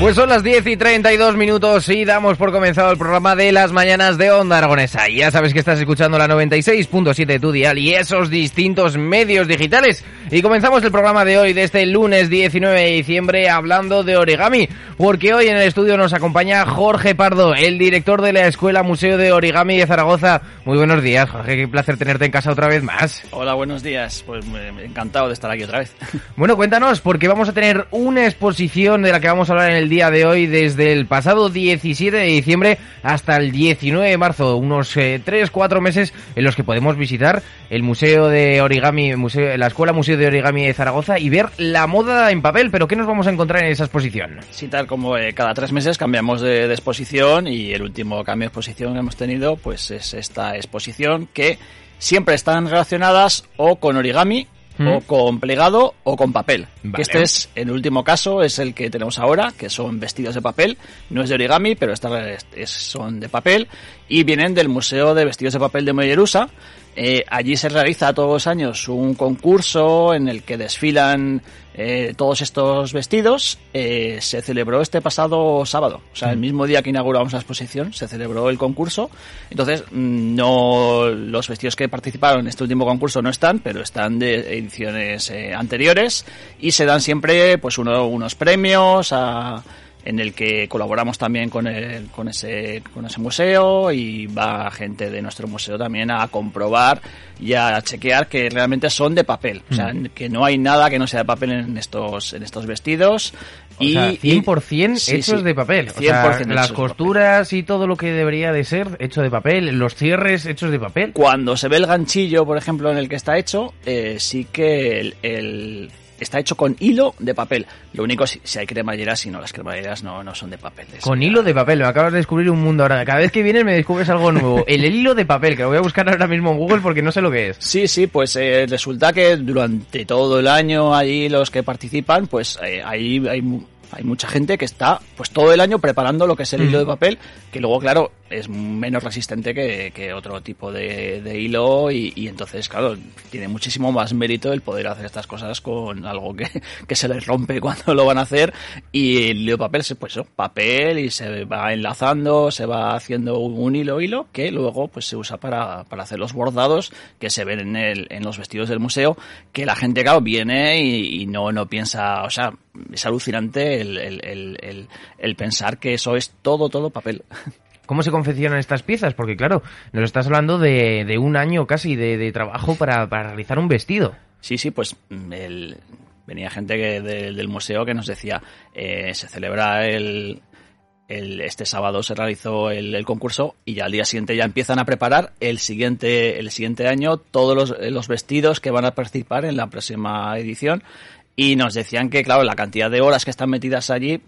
Pues son las 10 y 32 minutos y damos por comenzado el programa de las mañanas de Onda Aragonesa. Ya sabes que estás escuchando la 96.7 de tu dial y esos distintos medios digitales. Y comenzamos el programa de hoy, de este lunes 19 de diciembre, hablando de origami. Porque hoy en el estudio nos acompaña Jorge Pardo, el director de la Escuela Museo de Origami de Zaragoza. Muy buenos días, Jorge. Qué placer tenerte en casa otra vez más. Hola, buenos días. Pues encantado de estar aquí otra vez. Bueno, cuéntanos, porque vamos a tener una exposición de la que vamos a hablar en el día de hoy desde el pasado 17 de diciembre hasta el 19 de marzo, unos 3-4 eh, meses en los que podemos visitar el Museo de Origami, museo, la Escuela Museo de Origami de Zaragoza y ver la moda en papel. Pero ¿qué nos vamos a encontrar en esa exposición? Sí, tal como eh, cada tres meses cambiamos de, de exposición y el último cambio de exposición que hemos tenido pues es esta exposición que siempre están relacionadas o con origami o con plegado o con papel. este es el último caso, es el que tenemos ahora, que son vestidos de papel. No es de origami, pero son de papel y vienen del Museo de Vestidos de Papel de Mollerusa. Eh, allí se realiza todos los años un concurso en el que desfilan eh, todos estos vestidos. Eh, se celebró este pasado sábado, o sea, el mm. mismo día que inauguramos la exposición, se celebró el concurso. Entonces, mm, no los vestidos que participaron en este último concurso no están, pero están de ediciones anteriores y se dan siempre, pues, unos premios a en el que colaboramos también con, el, con, ese, con ese museo y va gente de nuestro museo también a comprobar y a chequear que realmente son de papel. O sea, mm. que no hay nada que no sea de papel en estos, en estos vestidos. y, sea, 100% hechos de papel. O sea, las costuras y todo lo que debería de ser hecho de papel, los cierres hechos de papel. Cuando se ve el ganchillo, por ejemplo, en el que está hecho, eh, sí que el está hecho con hilo de papel. Lo único si, si hay cremalleras, si no, las cremalleras no, no son de papel. Con hilo de papel, me acabas de descubrir un mundo ahora. Cada vez que vienes me descubres algo nuevo. El hilo de papel, que lo voy a buscar ahora mismo en Google porque no sé lo que es. Sí, sí, pues eh, resulta que durante todo el año allí los que participan, pues eh, ahí hay hay mucha gente que está pues todo el año preparando lo que es el hilo de papel, que luego, claro, es menos resistente que, otro tipo de, hilo y, entonces, claro, tiene muchísimo más mérito el poder hacer estas cosas con algo que, que se les rompe cuando lo van a hacer y el de papel, pues eso, papel y se va enlazando, se va haciendo un hilo hilo que luego pues se usa para, para hacer los bordados que se ven en, el, en los vestidos del museo, que la gente, claro, viene y, y no, no piensa, o sea, es alucinante el, el, pensar que eso es todo, todo papel. ¿Cómo se confeccionan estas piezas? Porque claro, nos estás hablando de, de un año casi de, trabajo para, realizar un vestido. Sí, sí, pues venía gente que, del museo que nos decía, eh, se celebra el, el, este sábado se realizó el, concurso y ya al día siguiente ya empiezan a preparar el siguiente, el siguiente año todos los, los, vestidos que van a participar en la próxima edición y nos decían que, claro, la cantidad de horas que están metidas allí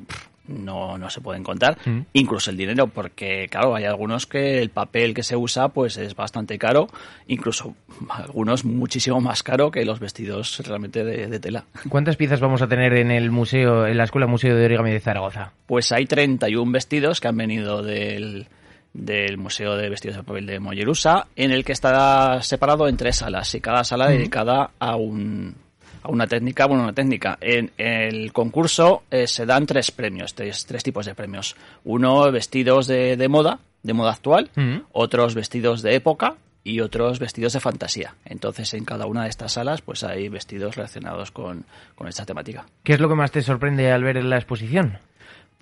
no, no se pueden contar, mm. incluso el dinero, porque, claro, hay algunos que el papel que se usa pues es bastante caro, incluso algunos muchísimo más caro que los vestidos realmente de, tela. ¿Cuántas piezas vamos a tener en el museo, en la Escuela Museo de Origami de Zaragoza? Pues hay 31 vestidos que han venido del, del Museo de Vestidos de Papel de Mollerusa, en el que está separado en tres salas y cada sala dedicada a un, a una técnica, bueno, una técnica. En el concurso eh, se dan tres premios, tres, tres, tipos de premios. Uno, vestidos de, de moda, de moda actual, otros vestidos de época y otros vestidos de fantasía. Entonces, en cada una de estas salas, pues hay vestidos relacionados con, con esta temática. ¿Qué es lo que más te sorprende al ver en la exposición?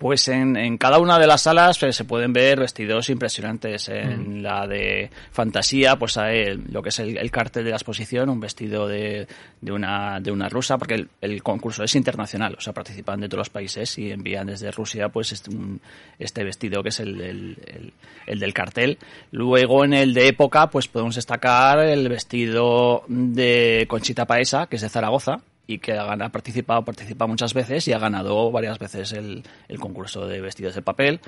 Pues en, en, cada una de las salas pues, se pueden ver vestidos impresionantes. En mm. la de fantasía, pues hay lo que es el, cartel de la exposición, un vestido de, de, una, de una rusa, porque el, concurso es internacional, o sea, participan de todos los países y envían desde Rusia pues este, este vestido que es el, el, el, del cartel. Luego en el de época, pues podemos destacar el vestido de Conchita Paesa, que es de Zaragoza, y que ha participado, participa muchas veces y ha ganado varias veces el, el concurso de vestidos de papel.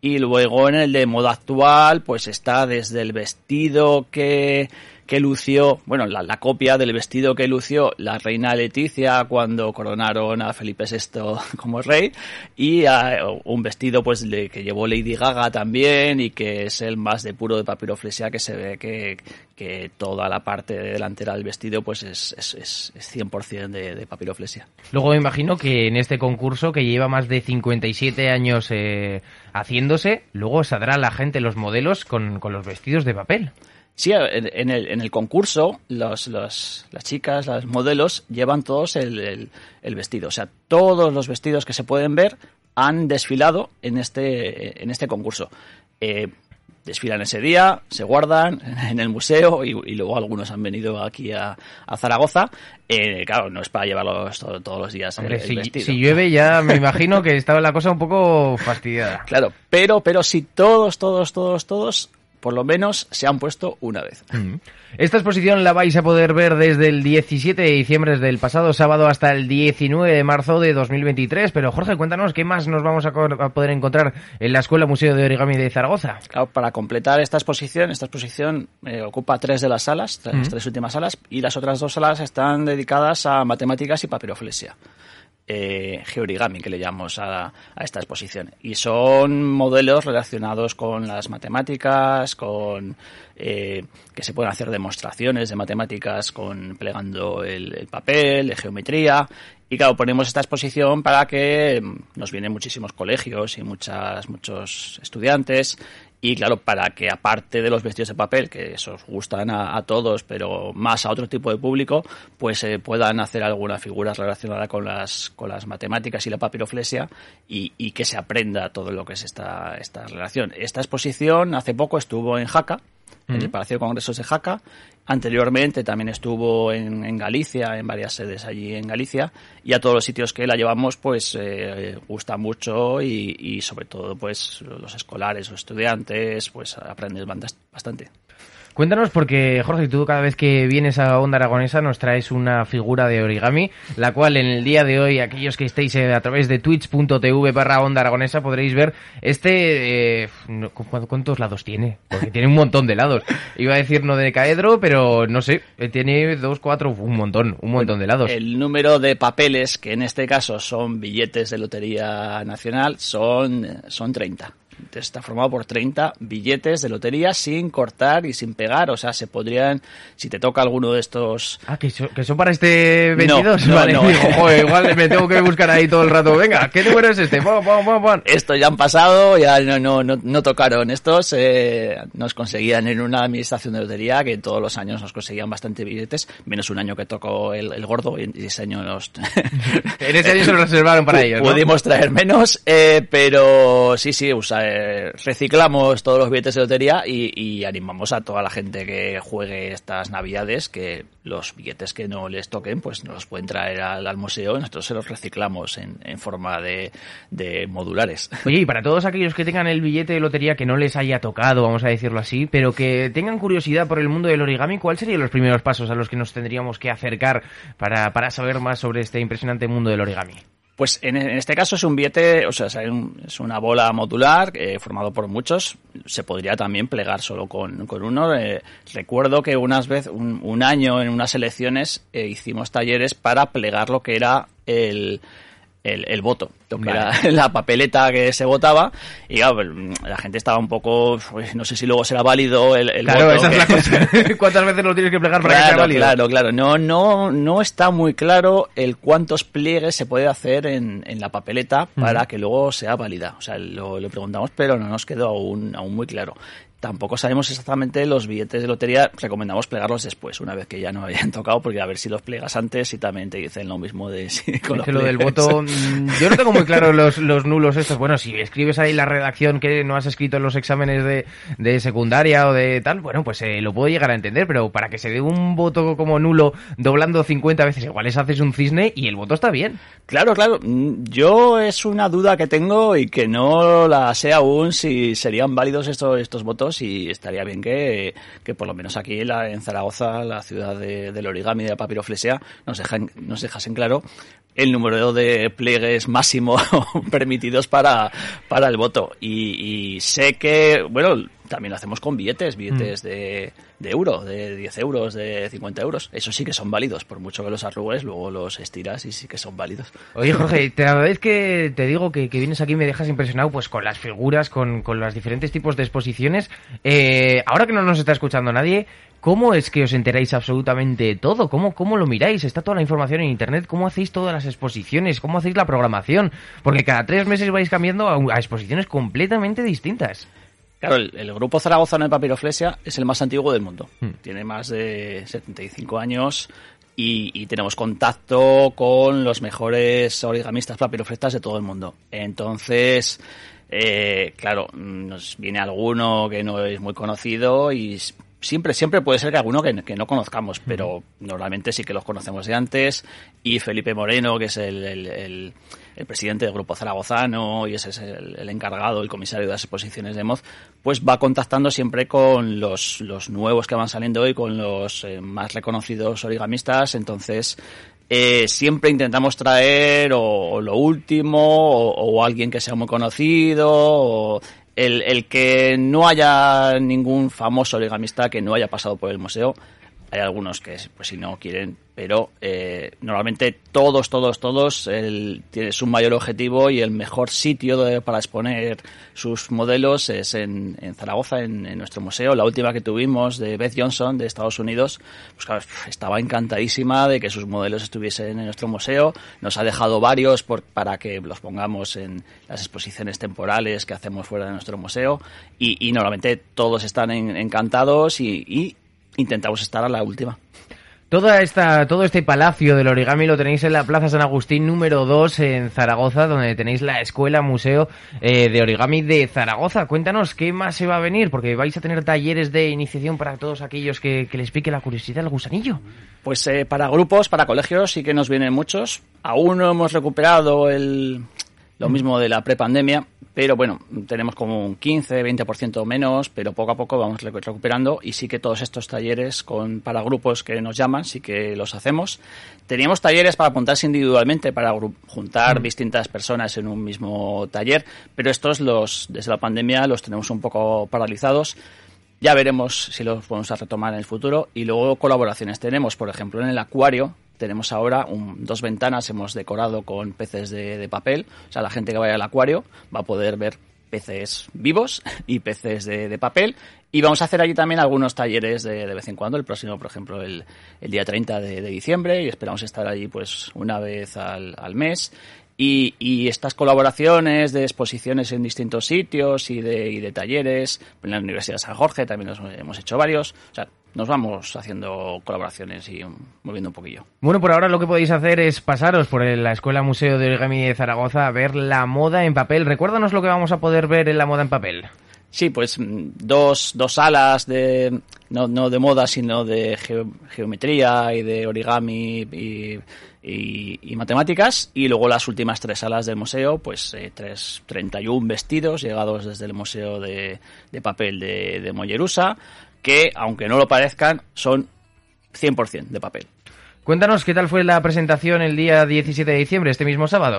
Y luego en el de moda actual, pues está desde el vestido que que lució, bueno, la, copia del vestido que lució la reina Leticia cuando coronaron a Felipe VI como rey y un vestido pues que llevó Lady Gaga también y que es el más de puro de papiroflexia que se ve que, que toda la parte delantera del vestido pues es, es, es 100% de, de, papiroflexia. Luego me imagino que en este concurso que lleva más de 57 años eh, haciéndose, luego saldrá la gente, los modelos con, con los vestidos de papel. Sí, en el, en el concurso los, los, las chicas, los modelos, llevan todos el, el, vestido. O sea, todos los vestidos que se pueden ver han desfilado en este, en este concurso. Eh, desfilan ese día, se guardan en el museo y, luego algunos han venido aquí a, a Zaragoza. Eh, claro, no es para llevarlos todos los días el, si, vestido. si, llueve ya me imagino que estaba la cosa un poco fastidiada. Claro, pero, pero si todos, todos, todos, todos por lo menos se han puesto una vez. Esta exposición la vais a poder ver desde el 17 de diciembre del pasado sábado hasta el 19 de marzo de 2023. Pero Jorge, cuéntanos qué más nos vamos a, poder encontrar en la Escuela Museo de Origami de Zaragoza. Claro, para completar esta exposición, esta exposición eh, ocupa tres de las salas, las tres últimas salas, y las otras dos salas están dedicadas a matemáticas y papiroflexia eh, georigami, que le llamamos a, esta exposición. Y son modelos relacionados con las matemáticas, con eh, que se pueden hacer demostraciones de matemáticas con plegando el, papel, de geometría. Y claro, ponemos esta exposición para que mm, nos vienen muchísimos colegios y muchas, muchos estudiantes y claro, para que aparte de los vestidos de papel, que esos gustan a, todos, pero más a otro tipo de público, pues eh, puedan hacer alguna figura relacionada con las, con las matemáticas y la papiroflexia y, y que se aprenda todo lo que es esta, esta relación. Esta exposición hace poco estuvo en Jaca, en el Palacio de Congresos de Jaca. Anteriormente también estuvo en, Galicia, en varias sedes allí en Galicia, y a todos los sitios que la llevamos, pues eh, gusta mucho y, y, sobre todo, pues los escolares o estudiantes, pues aprendes bastante. Cuéntanos, porque Jorge, tú cada vez que vienes a Onda Aragonesa nos traes una figura de origami, la cual en el día de hoy, aquellos que estéis eh, a través de twitch.tv barra Onda Aragonesa podréis ver este... Eh, ¿Cuántos lados tiene? Porque tiene un montón de lados. Iba a decir no de caedro, pero no sé, eh, tiene dos, cuatro, un montón, un montón de lados. El número de papeles, que en este caso son billetes de Lotería Nacional, son, son 30 está formado por 30 billetes de lotería sin cortar y sin pegar. O sea, se podrían, si te toca alguno de estos... Ah, que, son para este 22. No, vale, igual me tengo que buscar ahí todo el rato. Venga, ¿qué número es este? Estos ya han pasado, ya no, no, no, tocaron. Estos eh, nos conseguían en una administración de lotería que todos los años nos conseguían bastante billetes, menos un año que tocó el, gordo y ese año nos... en ese año se lo reservaron para ellos, Pudimos traer menos, eh, pero sí, sí, usa, eh, reciclamos todos los billetes de lotería y, animamos a toda la gente que juegue estas navidades que los billetes que no les toquen pues nos los pueden traer al, museo y nosotros se los reciclamos en, forma de, modulares. Oye, y para todos aquellos que tengan el billete de lotería que no les haya tocado, vamos a decirlo así, pero que tengan curiosidad por el mundo del origami, ¿cuáles serían los primeros pasos a los que nos tendríamos que acercar para, para saber más sobre este impresionante mundo del origami? Pues en, este caso es un billete, o sea, es una bola modular eh, formado por muchos. Se podría también plegar solo con, uno. Eh, recuerdo que unas veces, un, año en unas elecciones, eh, hicimos talleres para plegar lo que era el, el voto, que era la papeleta que se votaba, y la gente estaba un poco, pues, no sé si luego será válido el, el claro, Esa es la cosa. ¿Cuántas veces lo tienes que plegar para que sea válido? Claro, claro, no, no, no está muy claro el cuántos pliegues se puede hacer en, en la papeleta para que luego sea válida. O sea, lo, lo, preguntamos, pero no nos quedó aún, aún muy claro. Tampoco sabemos exactamente los billetes de lotería, recomendamos plegarlos después, una vez que ya no hayan tocado, porque a ver si los plegas antes y también te dicen lo mismo de si con lo del voto, yo no tengo muy claro los, los nulos estos. Bueno, si escribes ahí la redacción que no has escrito en los exámenes de, de secundaria o de tal, bueno, pues eh, lo puedo llegar a entender, pero para que se dé un voto como nulo doblando 50 veces, igual es haces un cisne y el voto está bien. Claro, claro. Mm, yo es una duda que tengo y que no la sé aún si serían válidos estos, estos votos y estaría bien que, que por lo menos aquí en, la, en Zaragoza, la ciudad de, del origami de la papiroflexia, nos, dejan, nos dejasen claro el número de pliegues máximo permitidos para, para el voto. Y, y, sé que, bueno, también lo hacemos con billetes, billetes mm. de, de, euro, de 10 euros, de 50 euros. Eso sí que son válidos, por mucho que los arrugues, luego los estiras y sí que son válidos. Oye, Jorge, te, vez que te digo que, que, vienes aquí y me dejas impresionado pues con las figuras, con, con los diferentes tipos de exposiciones. Eh, ahora que no nos está escuchando nadie, ¿Cómo es que os enteráis absolutamente todo? ¿Cómo, ¿Cómo lo miráis? Está toda la información en Internet. ¿Cómo hacéis todas las exposiciones? ¿Cómo hacéis la programación? Porque cada tres meses vais cambiando a, a exposiciones completamente distintas. Claro, el, grupo Zaragozano de Papiroflexia es el más antiguo del mundo. Hmm. Tiene más de 75 años y, y, tenemos contacto con los mejores origamistas papiroflexas de todo el mundo. Entonces, eh, claro, nos viene alguno que no es muy conocido y siempre, siempre puede ser que alguno que, no conozcamos, pero normalmente sí que los conocemos de antes. Y Felipe Moreno, que es el, el, presidente del Grupo Zaragozano y ese es el, encargado, el comisario de las exposiciones de Moz, pues va contactando siempre con los, los nuevos que van saliendo hoy, con los eh, más reconocidos origamistas. Entonces, eh, siempre intentamos traer o, lo último o, o, alguien que sea muy conocido o el, el, que no haya ningún famoso legamista que no haya pasado por el museo, hay algunos que, pues si no quieren, pero eh, normalmente todos, todos, todos el, tiene su mayor objetivo y el mejor sitio para exponer sus modelos es en, en Zaragoza, en, en, nuestro museo. La última que tuvimos de Beth Johnson de Estados Unidos, pues claro, estaba encantadísima de que sus modelos estuviesen en nuestro museo. Nos ha dejado varios por, para que los pongamos en las exposiciones temporales que hacemos fuera de nuestro museo y, y normalmente todos están en, encantados y, y intentamos estar a la última. Toda esta, todo este palacio del origami lo tenéis en la Plaza San Agustín número 2 en Zaragoza, donde tenéis la Escuela Museo eh, de Origami de Zaragoza. Cuéntanos qué más se va a venir, porque vais a tener talleres de iniciación para todos aquellos que, que les pique la curiosidad al gusanillo. Pues eh, para grupos, para colegios sí que nos vienen muchos. Aún no hemos recuperado el, lo mismo de la prepandemia, pero bueno, tenemos como un 15, 20% menos, pero poco a poco vamos recuperando y sí que todos estos talleres con, para grupos que nos llaman, sí que los hacemos. Teníamos talleres para apuntarse individualmente, para juntar mm. distintas personas en un mismo taller, pero estos los, desde la pandemia los tenemos un poco paralizados. Ya veremos si los podemos retomar en el futuro. Y luego colaboraciones tenemos, por ejemplo, en el acuario tenemos ahora dos ventanas, hemos decorado con peces de, papel. O sea, la gente que vaya al acuario va a poder ver peces vivos y peces de, papel. Y vamos a hacer allí también algunos talleres de, vez en cuando. El próximo, por ejemplo, el, día 30 de, de, diciembre y esperamos estar allí pues una vez al, mes. Y, estas colaboraciones de exposiciones en distintos sitios y de, y de talleres, en la Universidad de San Jorge también nos hemos hecho varios. O sea, nos vamos haciendo colaboraciones y moviendo un poquillo. Bueno, por ahora lo que podéis hacer es pasaros por la Escuela Museo de Origami de Zaragoza a ver la moda en papel. Recuérdanos lo que vamos a poder ver en la moda en papel. Sí, pues mm, dos, dos salas de, no, no de moda, sino de ge geometría y de origami y, y, y, matemáticas. Y luego las últimas tres salas del museo, pues eh, tres, 31 vestidos llegados desde el Museo de, de Papel de, de Mollerusa, que, aunque no lo parezcan, son 100% de papel. Cuéntanos qué tal fue la presentación el día 17 de diciembre, este mismo sábado.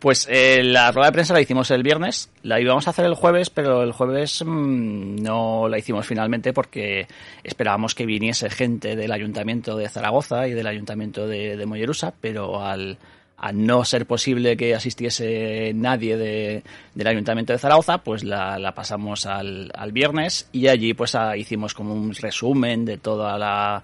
Pues eh, la rueda de prensa la hicimos el viernes, la íbamos a hacer el jueves, pero el jueves mmm, no la hicimos finalmente porque esperábamos que viniese gente del Ayuntamiento de Zaragoza y del Ayuntamiento de, de Mollerusa, pero al, a no ser posible que asistiese nadie de, del Ayuntamiento de Zaragoza, pues la, la pasamos al, al, viernes y allí pues a, hicimos como un resumen de toda la...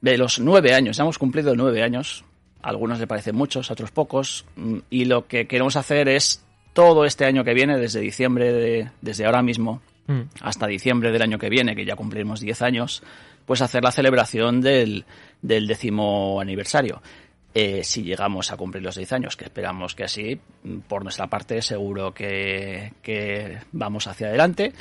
de los nueve años, ya hemos cumplido nueve años a algunos le parecen muchos, a otros pocos, mm, y lo que queremos hacer es todo este año que viene, desde diciembre, de, desde ahora mismo mm. hasta diciembre del año que viene, que ya cumplimos 10 años, pues hacer la celebración del, del décimo aniversario. Eh, si llegamos a cumplir los 10 años, que esperamos que así, por nuestra parte seguro que, que vamos hacia adelante,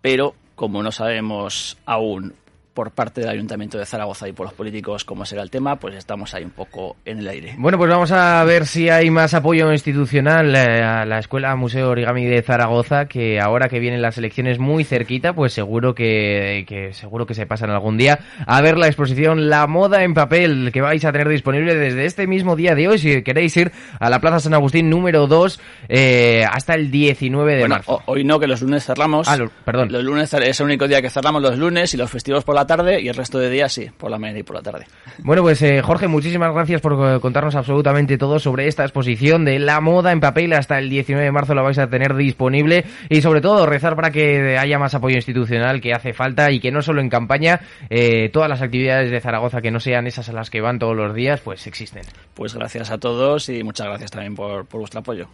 pero como no sabemos aún por parte del Ayuntamiento de Zaragoza y por los políticos cómo será el tema, pues estamos ahí un poco en el aire. Bueno, pues vamos a ver si hay más apoyo institucional eh, a la Escuela Museo Origami de Zaragoza, que ahora que vienen las elecciones muy cerquita, pues seguro que, que seguro que se pasan algún día a ver la exposición La Moda en Papel, que vais a tener disponible desde este mismo día de hoy, si queréis ir a la Plaza San Agustín número 2 eh, hasta el 19 de bueno, marzo. Hoy no, que los lunes cerramos. Ah, lo, perdón. Los lunes es el único día que cerramos los lunes y los festivos por la tarde y el resto de días sí, por la mañana y por la tarde. Bueno, pues eh, Jorge, muchísimas gracias por eh, contarnos absolutamente todo sobre esta exposición de la moda en papel. Hasta el 19 de marzo la vais a tener disponible y sobre todo rezar para que haya más apoyo institucional que hace falta y que no solo en campaña, eh, todas las actividades de Zaragoza que no sean esas a las que van todos los días, pues existen. Pues gracias a todos y muchas gracias también por, por vuestro apoyo.